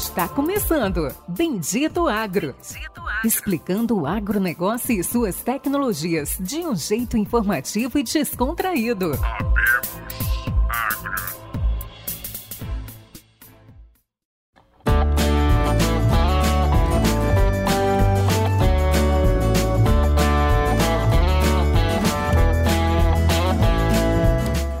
Está começando Bendito Agro. Bendito Agro. Explicando o agronegócio e suas tecnologias de um jeito informativo e descontraído.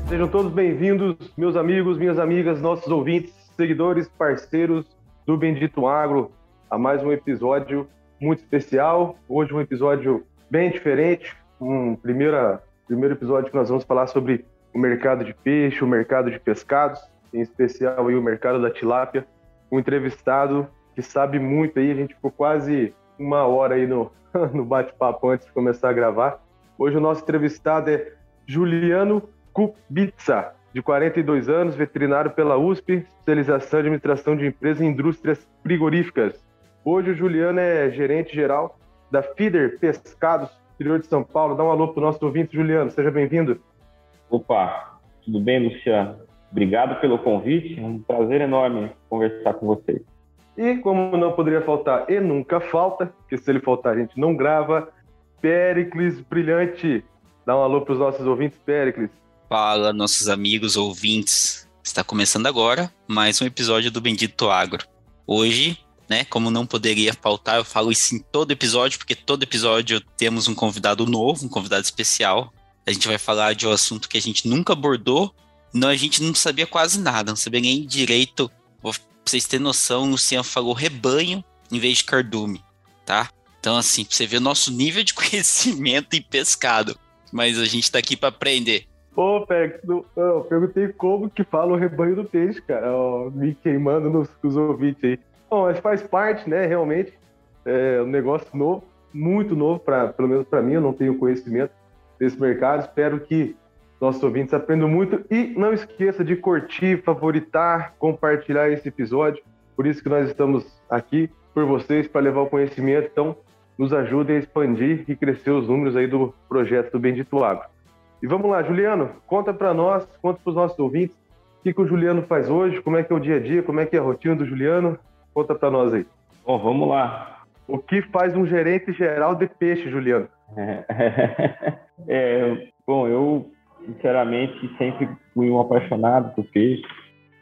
Sejam todos bem-vindos, meus amigos, minhas amigas, nossos ouvintes, seguidores, parceiros do Bendito Agro, a mais um episódio muito especial. Hoje um episódio bem diferente, um primeira, primeiro episódio que nós vamos falar sobre o mercado de peixe, o mercado de pescados, em especial aí o mercado da tilápia. Um entrevistado que sabe muito aí, a gente ficou quase uma hora aí no, no bate-papo antes de começar a gravar. Hoje o nosso entrevistado é Juliano Kubica, de 42 anos, veterinário pela USP, especialização em administração de empresas e indústrias frigoríficas. Hoje o Juliano é gerente geral da Feeder Pescados, interior de São Paulo. Dá um alô para o nosso ouvinte, Juliano. Seja bem-vindo. Opa, tudo bem, Luciano? Obrigado pelo convite. É um prazer enorme conversar com vocês. E como não poderia faltar, e nunca falta, porque se ele faltar a gente não grava, Pericles Brilhante. Dá um alô para os nossos ouvintes, Pericles. Fala, nossos amigos ouvintes. Está começando agora mais um episódio do Bendito Agro. Hoje, né, como não poderia faltar, eu falo isso em todo episódio, porque todo episódio temos um convidado novo, um convidado especial. A gente vai falar de um assunto que a gente nunca abordou, não, a gente não sabia quase nada, não sabia nem direito. Pra vocês terem noção, o Luciano falou rebanho em vez de cardume, tá? Então, assim, pra você ver o nosso nível de conhecimento em pescado. Mas a gente tá aqui para aprender. Pô, Pex, eu perguntei como que fala o rebanho do peixe, cara. Ó, me queimando nos, nos ouvintes aí. Bom, mas faz parte, né, realmente. É um negócio novo, muito novo, pra, pelo menos para mim, eu não tenho conhecimento desse mercado. Espero que nossos ouvintes aprendam muito. E não esqueça de curtir, favoritar, compartilhar esse episódio. Por isso que nós estamos aqui por vocês, para levar o conhecimento. Então, nos ajudem a expandir e crescer os números aí do projeto do Bendito Agro. E vamos lá, Juliano, conta para nós, conta para os nossos ouvintes, o que, que o Juliano faz hoje, como é que é o dia a dia, como é que é a rotina do Juliano, conta para nós aí. Bom, vamos lá. O que faz um gerente geral de peixe, Juliano? É, bom, eu sinceramente sempre fui um apaixonado por peixe,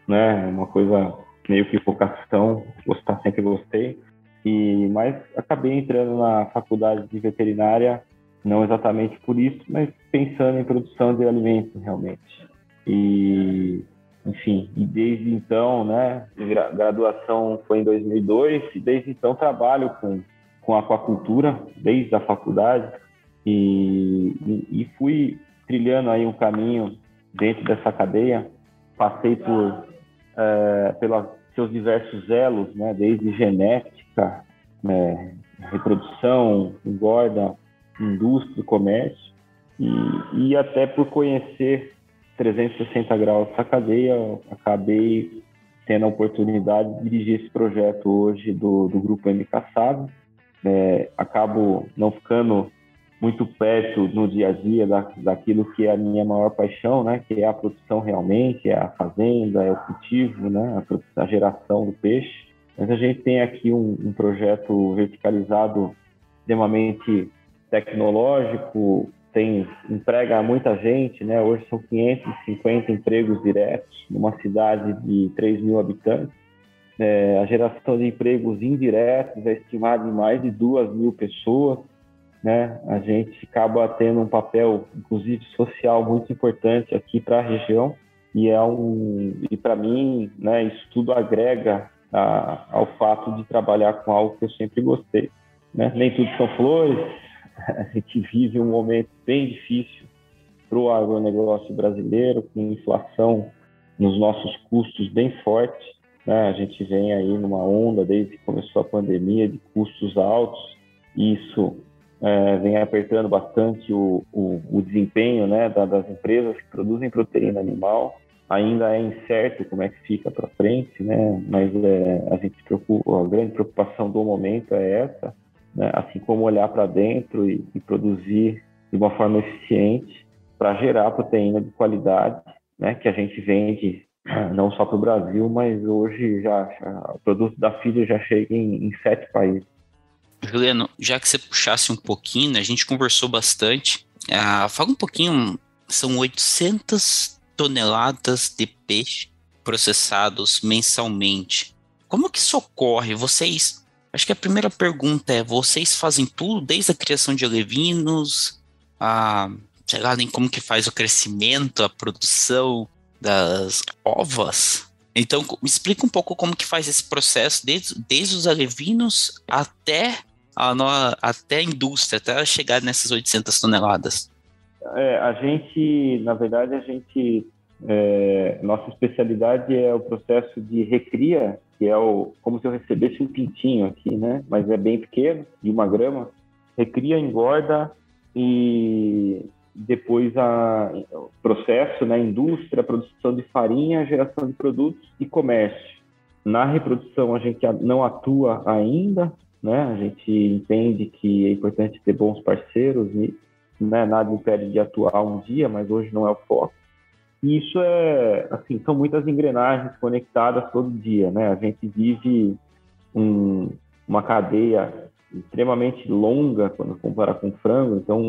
né? Uma coisa meio que vocação, gostar sempre gostei. E mas acabei entrando na faculdade de veterinária não exatamente por isso, mas pensando em produção de alimentos realmente. E, enfim, e desde então, né, graduação foi em 2002 e desde então trabalho com, com aquacultura, desde a faculdade, e, e, e fui trilhando aí um caminho dentro dessa cadeia, passei por é, pelos seus diversos elos, né, desde genética, né, reprodução, engorda, indústria, comércio, e, e até por conhecer 360 graus essa cadeia, acabei tendo a oportunidade de dirigir esse projeto hoje do, do Grupo MK Sabe. É, acabo não ficando muito perto no dia a dia da, daquilo que é a minha maior paixão, né, que é a produção realmente, é a fazenda, é o cultivo, né, a, a geração do peixe. Mas a gente tem aqui um, um projeto verticalizado extremamente tecnológico, tem emprega muita gente, né? Hoje são 550 empregos diretos numa cidade de 3 mil habitantes. É, a geração de empregos indiretos é estimada em mais de 2 mil pessoas. Né? A gente acaba tendo um papel, inclusive social, muito importante aqui para a região e é um e para mim, né? Isso tudo agrega a, ao fato de trabalhar com algo que eu sempre gostei. Né? Nem tudo são flores, a gente vive um momento bem difícil para o agronegócio brasileiro, com inflação nos nossos custos bem forte. Né? A gente vem aí numa onda, desde que começou a pandemia, de custos altos. Isso é, vem apertando bastante o, o, o desempenho né, das empresas que produzem proteína animal. Ainda é incerto como é que fica para frente, né? mas é, a gente preocupa, a grande preocupação do momento é essa né? assim como olhar para dentro e, e, produzir de uma forma eficiente para gerar proteína de qualidade, né? que a gente vende ah, não só para o Brasil, mas hoje já, já, o produto da filha já chega em, em sete países. Juliano, já que você puxasse um pouquinho, né, a gente conversou bastante. Uh, fala um pouquinho, são 800 toneladas de peixe processados mensalmente. Como que isso ocorre? Vocês, acho que a primeira pergunta é, vocês fazem tudo, desde a criação de alevinos, a, sei lá, nem como que faz o crescimento, a produção das ovas? Então, me explica um pouco como que faz esse processo, desde, desde os alevinos até a, até a indústria, até chegar nessas 800 toneladas? É, a gente, na verdade, a gente, é, nossa especialidade é o processo de recria, que é o, como se eu recebesse um pintinho aqui, né? Mas é bem pequeno, de uma grama. Recria, engorda e depois a, o processo, né? Indústria, produção de farinha, geração de produtos e comércio. Na reprodução a gente não atua ainda, né? A gente entende que é importante ter bons parceiros e né, nada impede de atuar um dia, mas hoje não é o foco. E isso é, assim, são muitas engrenagens conectadas todo dia, né? A gente vive um, uma cadeia extremamente longa quando comparar com frango. Então,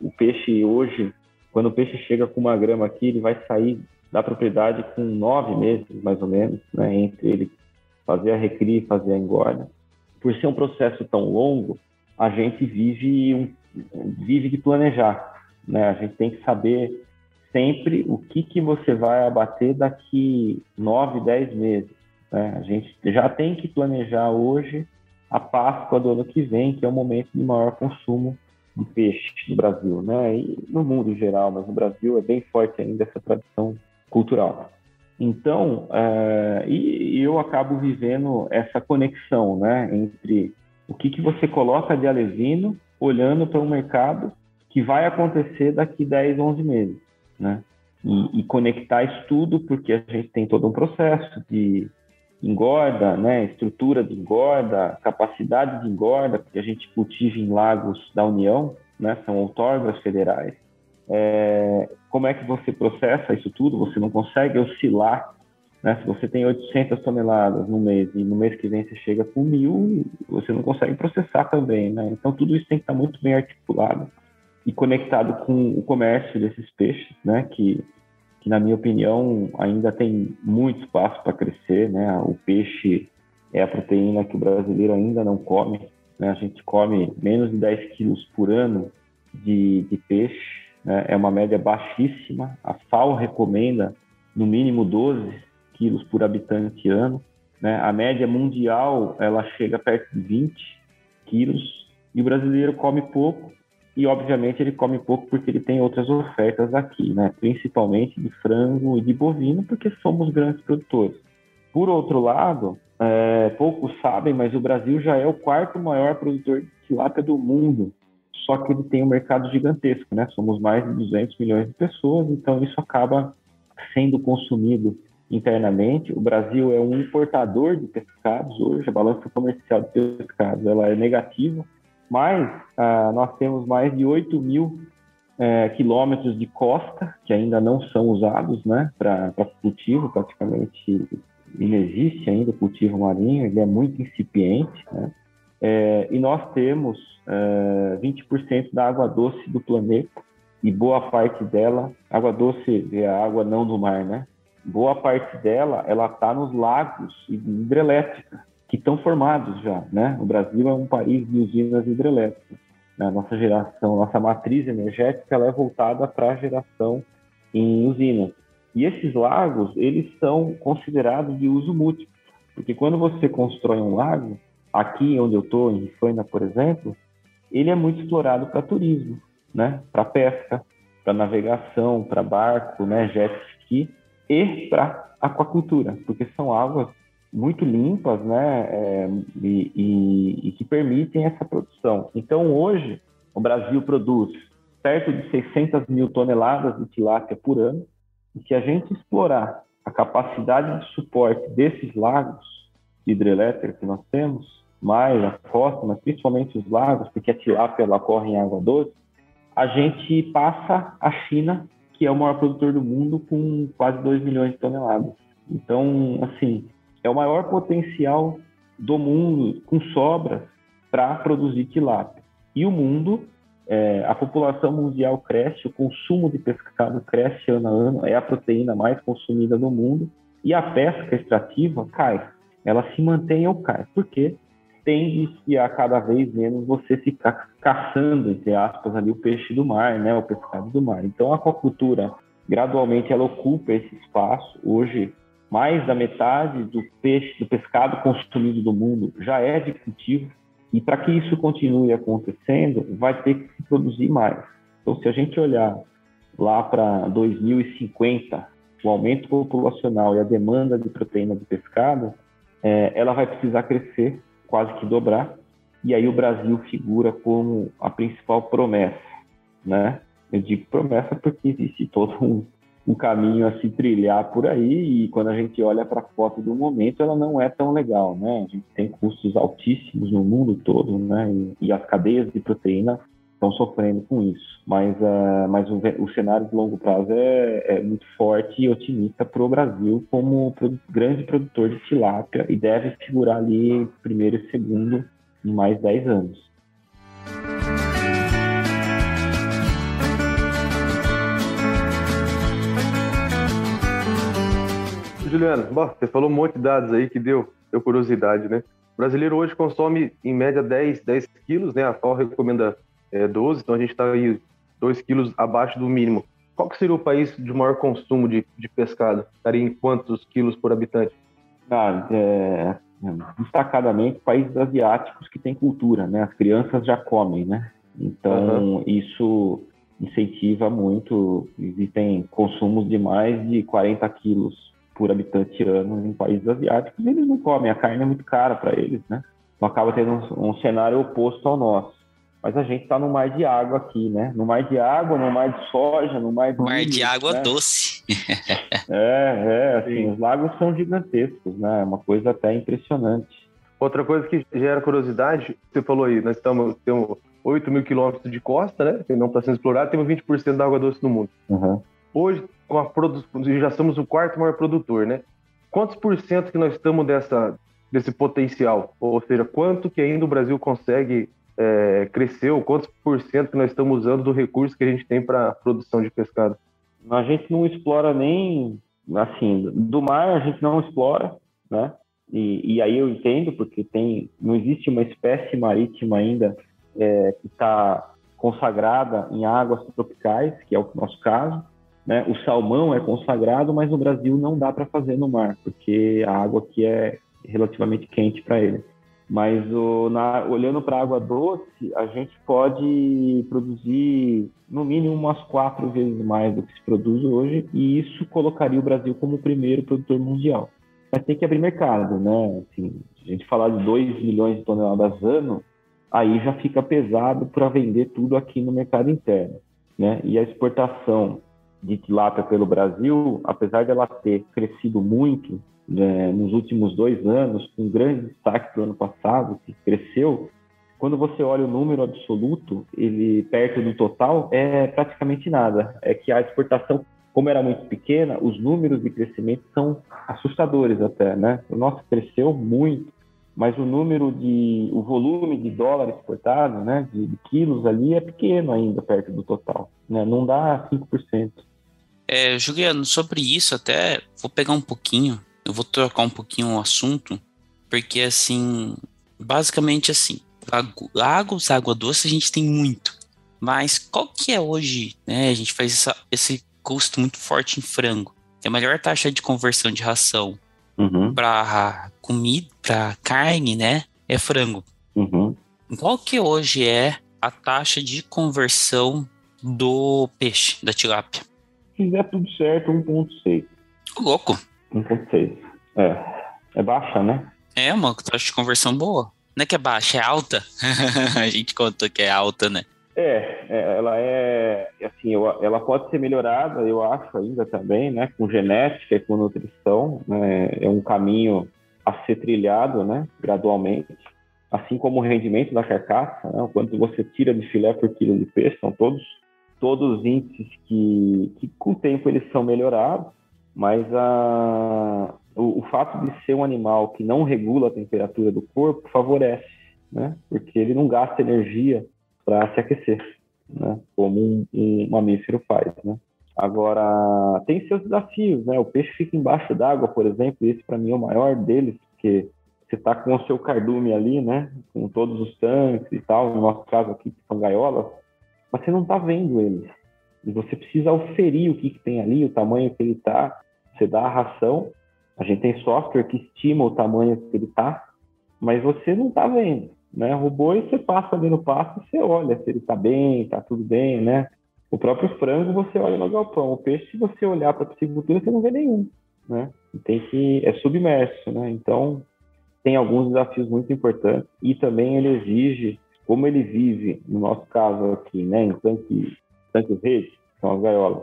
o peixe hoje, quando o peixe chega com uma grama aqui, ele vai sair da propriedade com nove meses, mais ou menos, né? Entre ele fazer a recria e fazer a engorda por ser um processo tão longo, a gente vive, um, vive de planejar. Né? A gente tem que saber sempre o que, que você vai abater daqui nove, dez meses. Né? A gente já tem que planejar hoje a Páscoa do ano que vem, que é o momento de maior consumo de peixe no Brasil, né? E no mundo em geral, mas no Brasil é bem forte ainda essa tradição cultural. Então, é, e, eu acabo vivendo essa conexão, né, entre o que, que você coloca de alevino olhando para um mercado que vai acontecer daqui 10, 11 meses, né? E, e, conectar isso tudo, porque a gente tem todo um processo de engorda, né, estrutura de engorda, capacidade de engorda, porque a gente cultiva em lagos da União, né, são outorgas federais, é, como é que você processa isso tudo? Você não consegue oscilar. Né? Se você tem 800 toneladas no mês e no mês que vem você chega com mil, você não consegue processar também. Né? Então, tudo isso tem que estar muito bem articulado e conectado com o comércio desses peixes, né? que, que na minha opinião, ainda tem muito espaço para crescer. Né? O peixe é a proteína que o brasileiro ainda não come. Né? A gente come menos de 10 quilos por ano de, de peixe né, é uma média baixíssima. A FAO recomenda no mínimo 12 quilos por habitante ano. Né? A média mundial ela chega perto de 20 quilos e o brasileiro come pouco e obviamente ele come pouco porque ele tem outras ofertas aqui, né? principalmente de frango e de bovino, porque somos grandes produtores. Por outro lado, é, poucos sabem, mas o Brasil já é o quarto maior produtor de tilápia do mundo só que ele tem um mercado gigantesco, né? Somos mais de 200 milhões de pessoas, então isso acaba sendo consumido internamente. O Brasil é um importador de pescados hoje, a balança comercial de pescados ela é negativa, mas ah, nós temos mais de 8 mil é, quilômetros de costa que ainda não são usados né, para cultivo, praticamente não existe ainda cultivo marinho, ele é muito incipiente. Né? É, e nós temos é, 20% da água doce do planeta e boa parte dela, água doce é a água não do mar, né? Boa parte dela, ela está nos lagos e hidrelétrica que estão formados já, né? O Brasil é um país de usinas hidrelétricas. A nossa geração, nossa matriz energética, ela é voltada para a geração em usinas. E esses lagos, eles são considerados de uso múltiplo, porque quando você constrói um lago, aqui onde eu estou, em Rifaina, por exemplo, ele é muito explorado para turismo, né? para pesca, para navegação, para barco, né? jet ski e para aquacultura, porque são águas muito limpas né? É, e, e, e que permitem essa produção. Então, hoje, o Brasil produz perto de 600 mil toneladas de tilápia por ano, e se a gente explorar a capacidade de suporte desses lagos hidrelétricos que nós temos, mais a costa, mas principalmente os lagos, porque a tilápia ela corre em água doce, a gente passa a China, que é o maior produtor do mundo, com quase 2 milhões de toneladas. Então, assim, é o maior potencial do mundo com sobras para produzir tilápia. E o mundo, é, a população mundial cresce, o consumo de pescado cresce ano a ano, é a proteína mais consumida no mundo, e a pesca extrativa cai. Ela se mantém ou cai. Por quê? tende a cada vez menos você ficar caçando, entre aspas, ali o peixe do mar, né, o pescado do mar. Então a aquacultura gradualmente ela ocupa esse espaço. Hoje, mais da metade do peixe, do pescado consumido do mundo já é de cultivo. E para que isso continue acontecendo, vai ter que se produzir mais. Então, se a gente olhar lá para 2050, o aumento populacional e a demanda de proteína de pescado, é, ela vai precisar crescer quase que dobrar. E aí o Brasil figura como a principal promessa, né? Eu digo promessa porque existe todo um, um caminho a se trilhar por aí e quando a gente olha para a foto do momento, ela não é tão legal, né? A gente tem custos altíssimos no mundo todo, né? E, e as cadeias de proteína estão sofrendo com isso. Mas, uh, mas o, o, cenário de longo prazo é, é muito forte e otimista para o Brasil como grande produtor de tilápia e deve figurar ali primeiro e segundo em mais 10 anos. Juliano, bom, você falou um monte de dados aí que deu, deu curiosidade, né? O brasileiro hoje consome em média 10, 10 quilos, né? A FAO recomenda é, 12, então a gente está aí 2 quilos abaixo do mínimo. Qual que seria o país de maior consumo de, de pescado? Estaria em quantos quilos por habitante? Ah, é, destacadamente países asiáticos que têm cultura, né? As crianças já comem, né? Então uhum. isso incentiva muito. Existem consumos de mais de 40 quilos por habitante ano em países asiáticos. Eles não comem, a carne é muito cara para eles, né? Então acaba tendo um, um cenário oposto ao nosso. Mas a gente está no mar de água aqui, né? No mar de água, no mar de soja, no mar de. Mar milho, de água né? doce. é, é, assim, os lagos são gigantescos, né? É uma coisa até impressionante. Outra coisa que gera curiosidade, você falou aí, nós estamos, temos 8 mil quilômetros de costa, né? Que não está sendo explorado, temos 20% da água doce no mundo. Uhum. Hoje, com a produção, já somos o quarto maior produtor, né? Quantos por cento que nós estamos dessa, desse potencial? Ou seja, quanto que ainda o Brasil consegue é, cresceu? Quantos por cento que nós estamos usando do recurso que a gente tem para produção de pescado? A gente não explora nem, assim, do mar a gente não explora, né? E, e aí eu entendo, porque tem, não existe uma espécie marítima ainda é, que está consagrada em águas tropicais, que é o nosso caso. Né? O salmão é consagrado, mas no Brasil não dá para fazer no mar, porque a água aqui é relativamente quente para ele. Mas o, na, olhando para a água doce, a gente pode produzir no mínimo umas quatro vezes mais do que se produz hoje, e isso colocaria o Brasil como o primeiro produtor mundial. Mas tem que abrir mercado, né? Assim, a gente falar de 2 milhões de toneladas ano, aí já fica pesado para vender tudo aqui no mercado interno. Né? E a exportação de tilápia pelo Brasil, apesar dela ter crescido muito, né, nos últimos dois anos, com grande destaque para o ano passado, que cresceu, quando você olha o número absoluto, ele perto do total, é praticamente nada. É que a exportação, como era muito pequena, os números de crescimento são assustadores até, né? O nosso cresceu muito, mas o número de, o volume de dólar exportado, né, de, de quilos ali é pequeno ainda perto do total, né? Não dá 5%. É, Juliano, sobre isso até vou pegar um pouquinho eu vou trocar um pouquinho o assunto, porque assim, basicamente assim, lagos, água doce a gente tem muito. Mas qual que é hoje, né? A gente faz essa, esse custo muito forte em frango. Tem a maior taxa de conversão de ração uhum. para comida, para carne, né? É frango. Uhum. Qual que hoje é a taxa de conversão do peixe, da tilápia? Se fizer tudo certo, 1,6. Louco. 1.6. É. É baixa, né? É, uma taxa de conversão boa. Não é que é baixa, é alta. a gente contou que é alta, né? É, é ela é assim, ela pode ser melhorada, eu acho ainda também, né? Com genética e com nutrição, né? É um caminho a ser trilhado, né? Gradualmente, assim como o rendimento da carcaça, né? o quanto você tira de filé por quilo de peixe, são todos todos índices que, que com o tempo eles são melhorados mas a, o, o, fato de ser um animal que não regula a temperatura do corpo favorece, né? Porque ele não gasta energia para se aquecer, né? Como um, um mamífero faz, né? Agora, tem seus desafios, né? O peixe fica embaixo d'água, por exemplo, esse para mim é o maior deles, porque você está com o seu cardume ali, né? Com todos os tanques e tal, no nosso caso aqui, que são gaiolas, mas você não está vendo eles. E você precisa oferir o que, que tem ali, o tamanho que ele está. Você dá a ração. A gente tem software que estima o tamanho que ele está, mas você não está vendo. Né? O boi, você passa ali no pasto e você olha se ele está bem, está tudo bem, né? O próprio frango, você olha no galpão. O peixe, se você olhar para a piscicultura, você não vê nenhum, né? Tem que... É submerso, né? Então, tem alguns desafios muito importantes e também ele exige, como ele vive, no nosso caso aqui, né, em tanques, tanques rede, que são as gaiolas,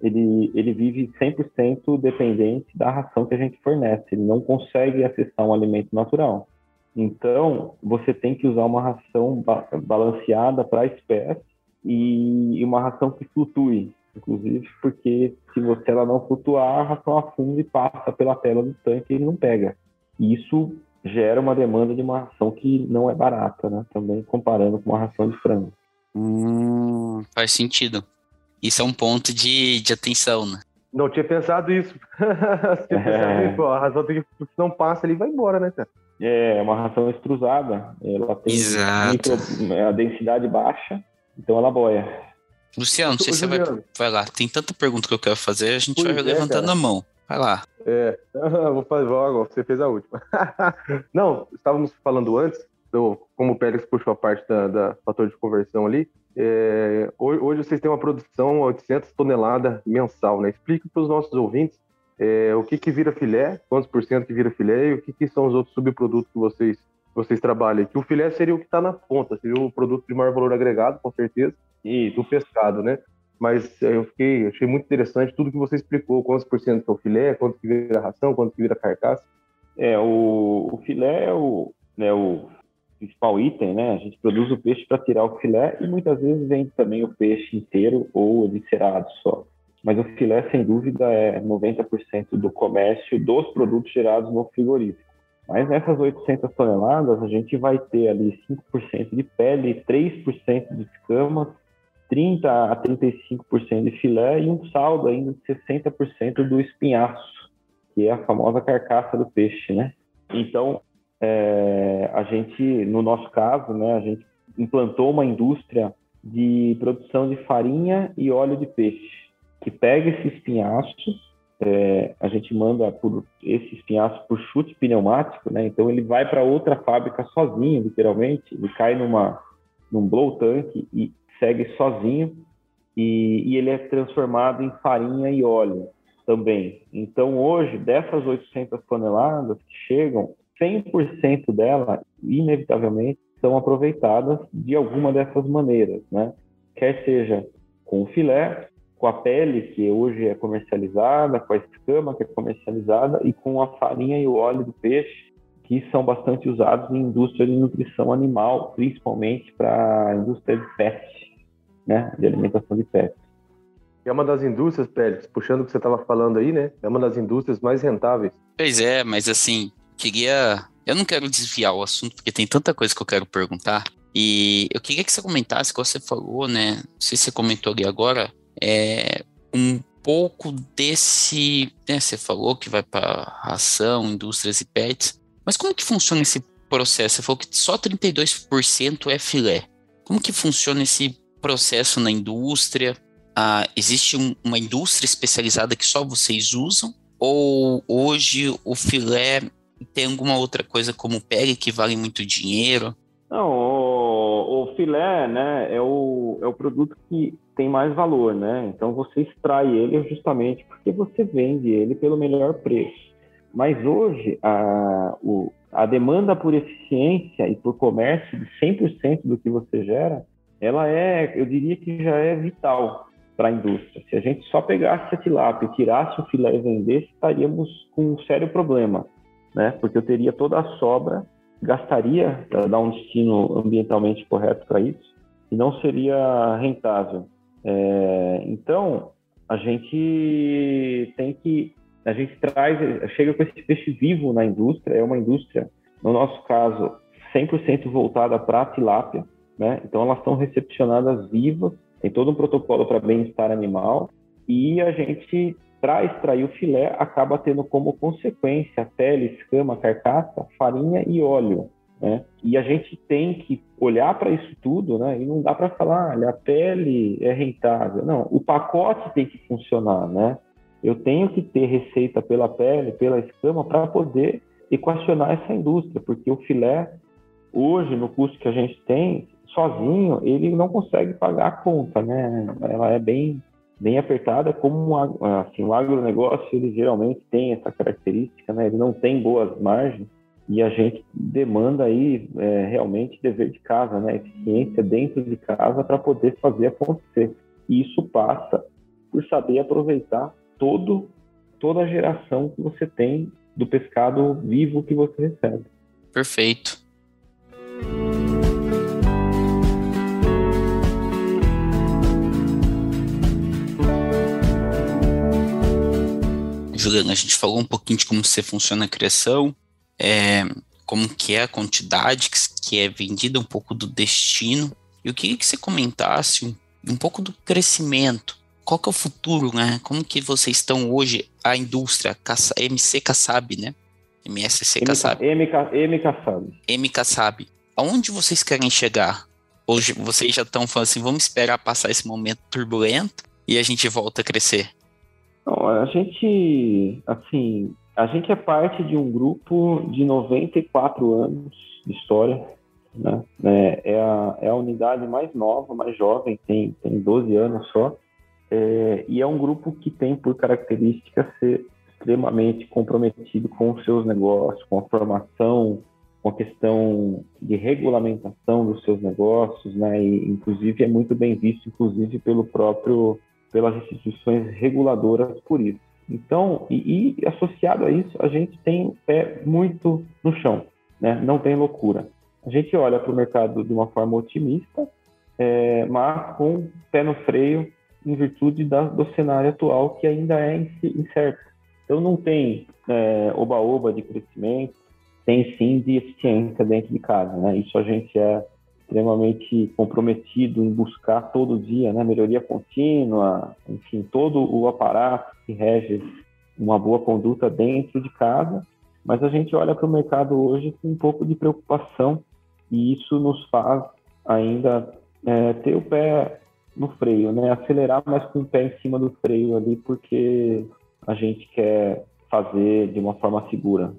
ele, ele vive 100% dependente da ração que a gente fornece, ele não consegue acessar um alimento natural. Então, você tem que usar uma ração ba balanceada para a espécie e uma ração que flutue, inclusive, porque se você ela não flutuar, a ração afunda e passa pela tela do tanque e ele não pega. Isso gera uma demanda de uma ração que não é barata, né? Também comparando com uma ração de frango. Hum, faz sentido. Isso é um ponto de, de atenção, né? Não tinha pensado isso. tinha é. pensado, a ração tem que, não passa, ele vai embora, né, cara? É, uma ração extrusada. Ela tem micro, a densidade baixa, então ela boia. Luciano, não sei se você vai, vai lá. Tem tanta pergunta que eu quero fazer, a gente pois vai é, levantando cara. a mão. Vai lá. É, vou fazer logo, você fez a última. Não, estávamos falando antes, do, como o Pérez puxou a parte da, da fator de conversão ali, é, hoje vocês têm uma produção de 800 toneladas mensal, né? Explique para os nossos ouvintes é, o que, que vira filé, quantos por cento que vira filé e o que, que são os outros subprodutos que vocês, vocês trabalham. Que o filé seria o que está na ponta, seria o produto de maior valor agregado, com certeza, e do pescado, né? Mas eu fiquei, achei muito interessante tudo que você explicou, quantos por cento que é o filé, quanto que vira ração, quanto que vira carcaça. É, o, o filé é o, né, o principal item, né? A gente produz o peixe para tirar o filé e muitas vezes vende também o peixe inteiro ou eviscerado só. Mas o filé, sem dúvida, é 90% do comércio dos produtos gerados no frigorífico. Mas nessas 800 toneladas, a gente vai ter ali 5% de pele, 3% de escamas, 30 a 35% de filé e um saldo ainda de 60% do espinhaço, que é a famosa carcaça do peixe, né? Então, é, a gente, no nosso caso, né, a gente implantou uma indústria de produção de farinha e óleo de peixe, que pega esse espinhaço, é, a gente manda por esse espinhaço por chute pneumático, né? Então ele vai para outra fábrica sozinho, literalmente, ele cai numa num blow tank e segue sozinho e, e, ele é transformado em farinha e óleo também. Então, hoje, dessas 800 toneladas que chegam, 100% dela, inevitavelmente, são aproveitadas de alguma dessas maneiras, né? Quer seja com o filé, com a pele, que hoje é comercializada, com a escama, que é comercializada, e com a farinha e o óleo do peixe, que são bastante usados em indústria de nutrição animal, principalmente para a indústria de pet né, de alimentação de pets. É uma das indústrias, Pérez, puxando o que você estava falando aí, né? É uma das indústrias mais rentáveis. Pois é, mas assim, queria. Eu não quero desviar o assunto, porque tem tanta coisa que eu quero perguntar. E eu queria que você comentasse, que você falou, né? Não sei se você comentou ali agora, é um pouco desse. Né, você falou que vai para ração, indústrias e pets. Mas como que funciona esse processo? Você falou que só 32% é filé. Como que funciona esse processo na indústria? Ah, existe um, uma indústria especializada que só vocês usam? Ou hoje o filé tem alguma outra coisa como pele que vale muito dinheiro? Não, o, o, filé, né, é o, é o produto que tem mais valor, né? Então você extrai ele justamente porque você vende ele pelo melhor preço. Mas hoje a, o, a demanda por eficiência e por comércio de 100% do que você gera ela é, eu diria que já é vital para a indústria. Se a gente só pegasse a tilápia, tirasse o filé e vendesse, estaríamos com um sério problema, né? Porque eu teria toda a sobra, gastaria para dar um destino ambientalmente correto para isso e não seria rentável. É, então, a gente tem que a gente traz, chega com esse peixe vivo na indústria, é uma indústria, no nosso caso, 100% voltada para a tilápia, né? Então elas estão recepcionadas vivas, tem todo um protocolo para bem-estar animal e a gente para extrair o filé acaba tendo como consequência pele, escama, carcaça, farinha e óleo. Né? E a gente tem que olhar para isso tudo, né? E não dá para falar, olha, a pele é rentável. Não, o pacote tem que funcionar, né? Eu tenho que ter receita pela pele, pela escama, para poder equacionar essa indústria, porque o filé, hoje, no custo que a gente tem, sozinho, ele não consegue pagar a conta, né? Ela é bem, bem apertada, como assim, o agronegócio, ele geralmente tem essa característica, né? Ele não tem boas margens, e a gente demanda aí é, realmente dever de casa, né? Eficiência dentro de casa para poder fazer acontecer. E isso passa por saber aproveitar todo toda a geração que você tem do pescado vivo que você recebe. Perfeito. Juliana, a gente falou um pouquinho de como você funciona a criação, é, como que é a quantidade que é vendida, um pouco do destino. Eu queria que você comentasse um, um pouco do crescimento. Qual que é o futuro, né? Como que vocês estão hoje, a indústria, MC Kassab, né? MSC Kassab. M Kassab. M Kassab. Aonde vocês querem chegar? Hoje vocês já estão falando assim, vamos esperar passar esse momento turbulento e a gente volta a crescer. Não, a gente, assim, a gente é parte de um grupo de 94 anos de história. Né? É, é, a, é a unidade mais nova, mais jovem, tem, tem 12 anos só. É, e é um grupo que tem por característica ser extremamente comprometido com os seus negócios, com a formação, com a questão de regulamentação dos seus negócios, né? E, inclusive é muito bem visto, inclusive pelo próprio pelas instituições reguladoras por isso. Então, e, e, associado a isso, a gente tem o pé muito no chão, né? não tem loucura. A gente olha para o mercado de uma forma otimista, é, mas com pé no freio em virtude da, do cenário atual que ainda é incerto. Então, não tem é, oba-oba de crescimento, tem sim de eficiência dentro de casa. Né? Isso a gente é extremamente comprometido em buscar todo dia, né, melhoria contínua, enfim, todo o aparato que rege uma boa conduta dentro de casa, mas a gente olha para o mercado hoje com um pouco de preocupação e isso nos faz ainda é, ter o pé no freio, né, acelerar, mas com o pé em cima do freio ali, porque a gente quer fazer de uma forma segura.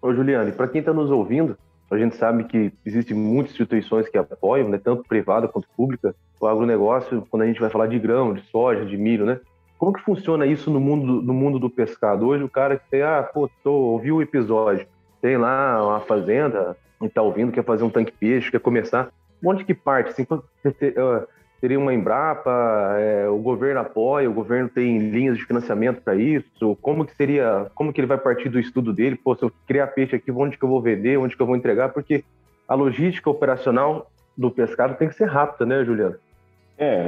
Ô Juliane, para quem está nos ouvindo, a gente sabe que existem muitas instituições que apoiam, né, tanto privada quanto pública, o agronegócio, quando a gente vai falar de grão, de soja, de milho, né? Como que funciona isso no mundo, no mundo do pescado? Hoje o cara que tem, ah, pô, tô, ouviu o episódio, tem lá uma fazenda e tá ouvindo, quer fazer um tanque peixe, quer começar. Onde que parte? Assim, Teria uma Embrapa, é, o governo apoia, o governo tem linhas de financiamento para isso. Como que seria, como que ele vai partir do estudo dele? Pô, se eu criar peixe aqui, onde que eu vou vender, onde que eu vou entregar? Porque a logística operacional do pescado tem que ser rápida, né, Juliano? É,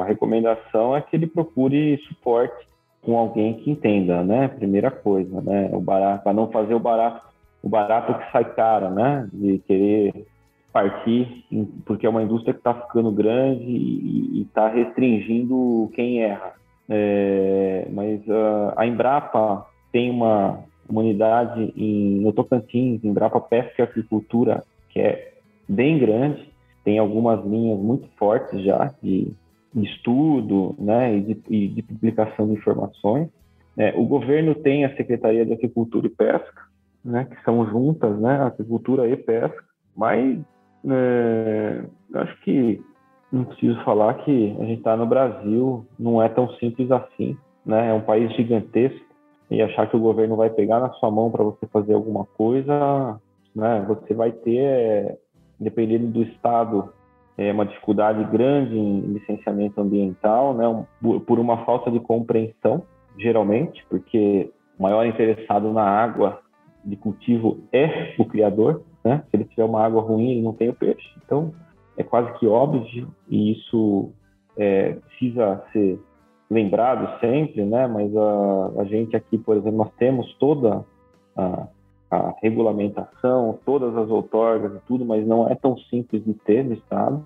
a recomendação é que ele procure suporte com alguém que entenda, né? Primeira coisa, né? O barato, para não fazer o barato, o barato que sai caro, né? De querer partir, porque é uma indústria que está ficando grande e está restringindo quem erra. É, mas uh, a Embrapa tem uma, uma unidade em, no Tocantins, Embrapa Pesca e Agricultura, que é bem grande, tem algumas linhas muito fortes já de, de estudo né, e, de, e de publicação de informações. É, o governo tem a Secretaria de Agricultura e Pesca, né, que são juntas, né, agricultura e pesca, mas é, acho que não preciso falar que a gente está no Brasil, não é tão simples assim, né? É um país gigantesco e achar que o governo vai pegar na sua mão para você fazer alguma coisa, né? Você vai ter, dependendo do estado, é uma dificuldade grande em licenciamento ambiental, né? Por uma falta de compreensão, geralmente, porque o maior interessado na água de cultivo é o criador, né? Se ele tiver uma água ruim, ele não tem o peixe. Então, é quase que óbvio e isso é, precisa ser lembrado sempre, né? Mas a, a gente aqui, por exemplo, nós temos toda a, a regulamentação, todas as outorgas e tudo, mas não é tão simples de ter no Estado.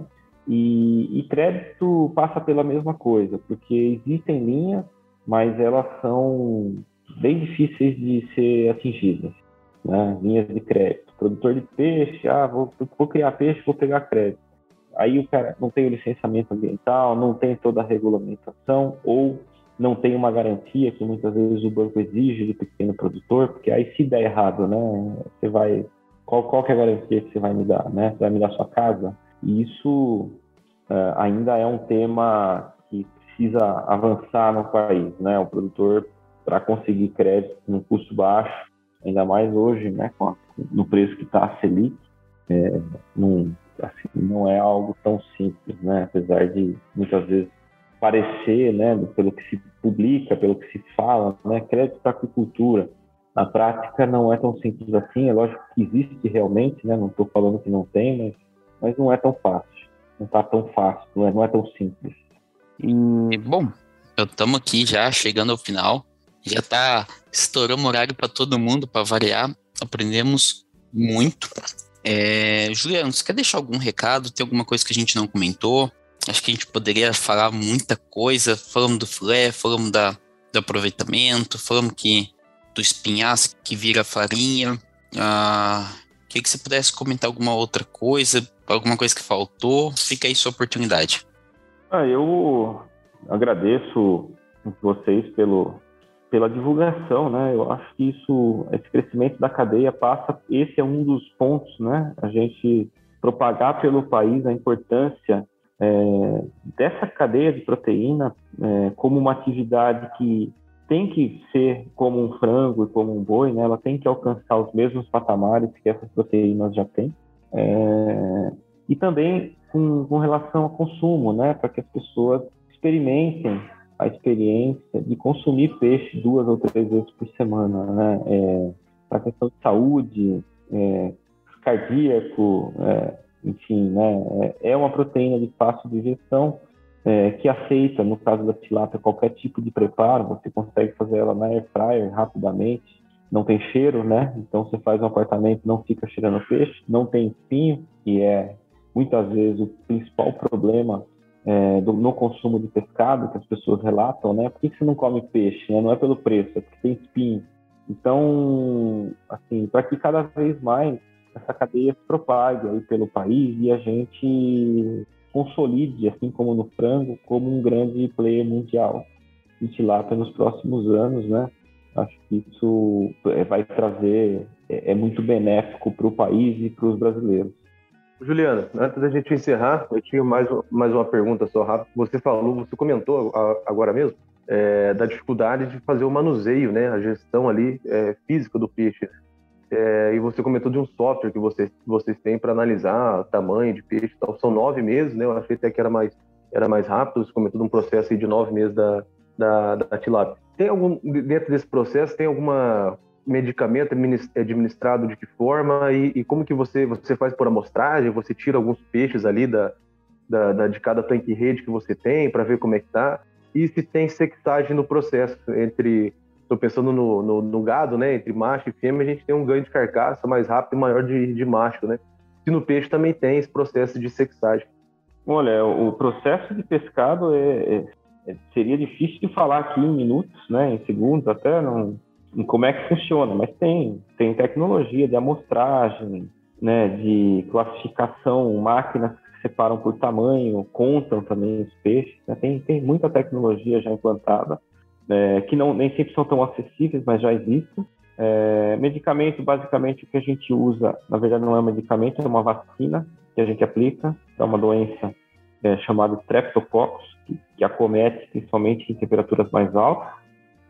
E, e crédito passa pela mesma coisa, porque existem linhas, mas elas são bem difíceis de ser atingidas. Né? Linhas de crédito. Produtor de peixe, ah, vou, vou criar peixe, vou pegar crédito. Aí o cara não tem o licenciamento ambiental, não tem toda a regulamentação, ou não tem uma garantia que muitas vezes o banco exige do pequeno produtor, porque aí se der errado, né, você vai qual qual que é a garantia que você vai me dar, né? Você vai me dar sua casa? E isso uh, ainda é um tema que precisa avançar no país, né? O produtor para conseguir crédito num custo baixo, ainda mais hoje, né, com a, no preço que está a Selic, é, não, assim, não é algo tão simples, né? Apesar de muitas vezes parecer, né, pelo que se publica, pelo que se fala, né, crédito para agricultura. Na prática não é tão simples assim, é lógico que existe realmente, né, não estou falando que não tem, mas, mas não é tão fácil, não está tão fácil, não é, não é tão simples. E, bom, estamos aqui já chegando ao final, já está estourando horário para todo mundo, para variar, aprendemos muito. É, Juliano, você quer deixar algum recado? Tem alguma coisa que a gente não comentou? Acho que a gente poderia falar muita coisa. Falamos do filé, falamos da, do aproveitamento, falamos que do espinhaço que vira farinha. Ah, queria que você pudesse comentar alguma outra coisa, alguma coisa que faltou. Fica aí sua oportunidade. Ah, eu agradeço vocês pelo, pela divulgação, né? Eu acho que isso, esse crescimento da cadeia passa, esse é um dos pontos, né? A gente propagar pelo país a importância é, dessa cadeia de proteína é, como uma atividade que tem que ser como um frango e como um boi, né? Ela tem que alcançar os mesmos patamares que essas proteínas já têm. É, e também com, com, relação ao consumo, né? Para que as pessoas experimentem a experiência de consumir peixe duas ou três vezes por semana, né? É, para questão de saúde, é, cardíaco, é, enfim, né, é, é uma proteína de fácil digestão é, que aceita, no caso da tilápia, qualquer tipo de preparo, você consegue fazer ela na air fryer rapidamente, não tem cheiro, né? Então você faz um apartamento, não fica cheirando peixe, não tem espinho, que é muitas vezes o principal problema é, do, no consumo de pescado que as pessoas relatam, né? Por que, você não come peixe? Né? Não é pelo preço, é porque tem espinho. Então, assim, para que cada vez mais essa cadeia se propague aí pelo país e a gente consolide, assim como no frango, como um grande player mundial de tilápia nos próximos anos, né? Acho que isso é, vai trazer, é, é muito benéfico para o país e para os brasileiros. Juliana, antes da gente encerrar, eu tinha mais, mais uma pergunta só rápida. Você falou, você comentou agora mesmo, é, da dificuldade de fazer o manuseio, né, a gestão ali é, física do peixe. É, e você comentou de um software que vocês, vocês têm para analisar tamanho de peixe e tal. São nove meses, né? Eu achei até que era mais, era mais rápido. Você comentou de um processo de nove meses da, da, da. Tem algum, dentro desse processo, tem alguma medicamento administrado de que forma e, e, como que você, você faz por amostragem? Você tira alguns peixes ali da, da, da de cada tanque rede que você tem para ver como é que tá? E se tem sexagem no processo entre Estou pensando no, no, no, gado, né? Entre macho e fêmea, a gente tem um ganho de carcaça mais rápido e maior de, de macho, né? E no peixe também tem esse processo de sexagem. Olha, o processo de pescado é, é, seria difícil de falar aqui em minutos, né? Em segundos até, não, em como é que funciona, mas tem, tem tecnologia de amostragem, né? De classificação, máquinas que separam por tamanho, contam também os peixes, né? tem, tem muita tecnologia já implantada é, que não, nem sempre são tão acessíveis, mas já existem. É, medicamento, basicamente, o que a gente usa, na verdade, não é um medicamento, é uma vacina que a gente aplica. É uma doença é, chamada Streptococcus, que, que, acomete principalmente em temperaturas mais altas.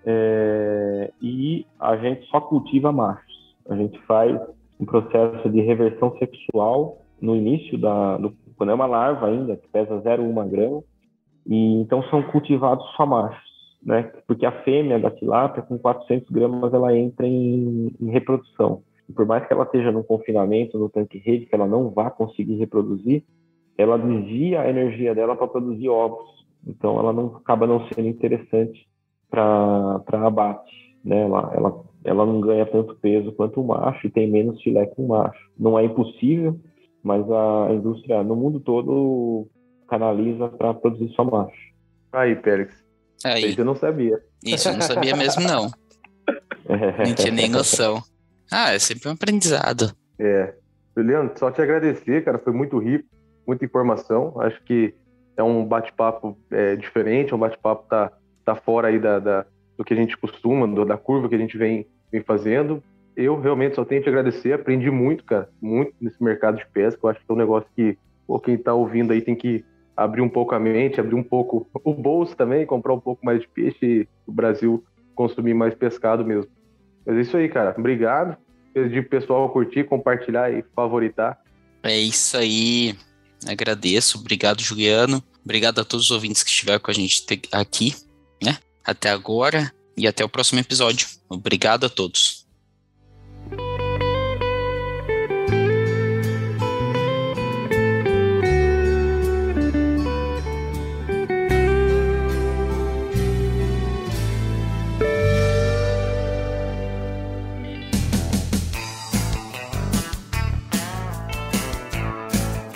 É, e a gente só cultiva machos. A gente faz um processo de reversão sexual no início da, do, quando é uma larva ainda, que pesa 0,1 grama. E então são cultivados só machos né? Porque a fêmea da tilápia, com 400 gramas, ela entra em, em reprodução. E por mais que ela esteja no confinamento, no tanque rede, que ela não vá conseguir reproduzir, ela desvia a energia dela para produzir ovos. então ela não acaba não sendo interessante para abate, né? Ela, ela, ela não ganha tanto peso quanto o macho e tem menos filé que o macho. Não é impossível, mas a indústria no mundo todo canaliza para produzir só macho. Aí, Pérez. Aí. Isso eu não sabia. Isso eu não sabia mesmo, não. Não tinha nem noção. Ah, é sempre um aprendizado. É. Juliano, só te agradecer, cara. Foi muito rico, muita informação. Acho que é um bate-papo é, diferente, um bate-papo tá, tá fora aí da, da, do que a gente costuma, do, da curva que a gente vem, vem fazendo. Eu realmente só tenho que agradecer, aprendi muito, cara, muito nesse mercado de pesca. Eu acho que é um negócio que pô, quem tá ouvindo aí tem que abrir um pouco a mente, abrir um pouco o bolso também, comprar um pouco mais de peixe e o Brasil consumir mais pescado mesmo. Mas é isso aí, cara. Obrigado. Pedir pro pessoal curtir, compartilhar e favoritar. É isso aí. Agradeço. Obrigado, Juliano. Obrigado a todos os ouvintes que estiveram com a gente aqui, né? Até agora e até o próximo episódio. Obrigado a todos.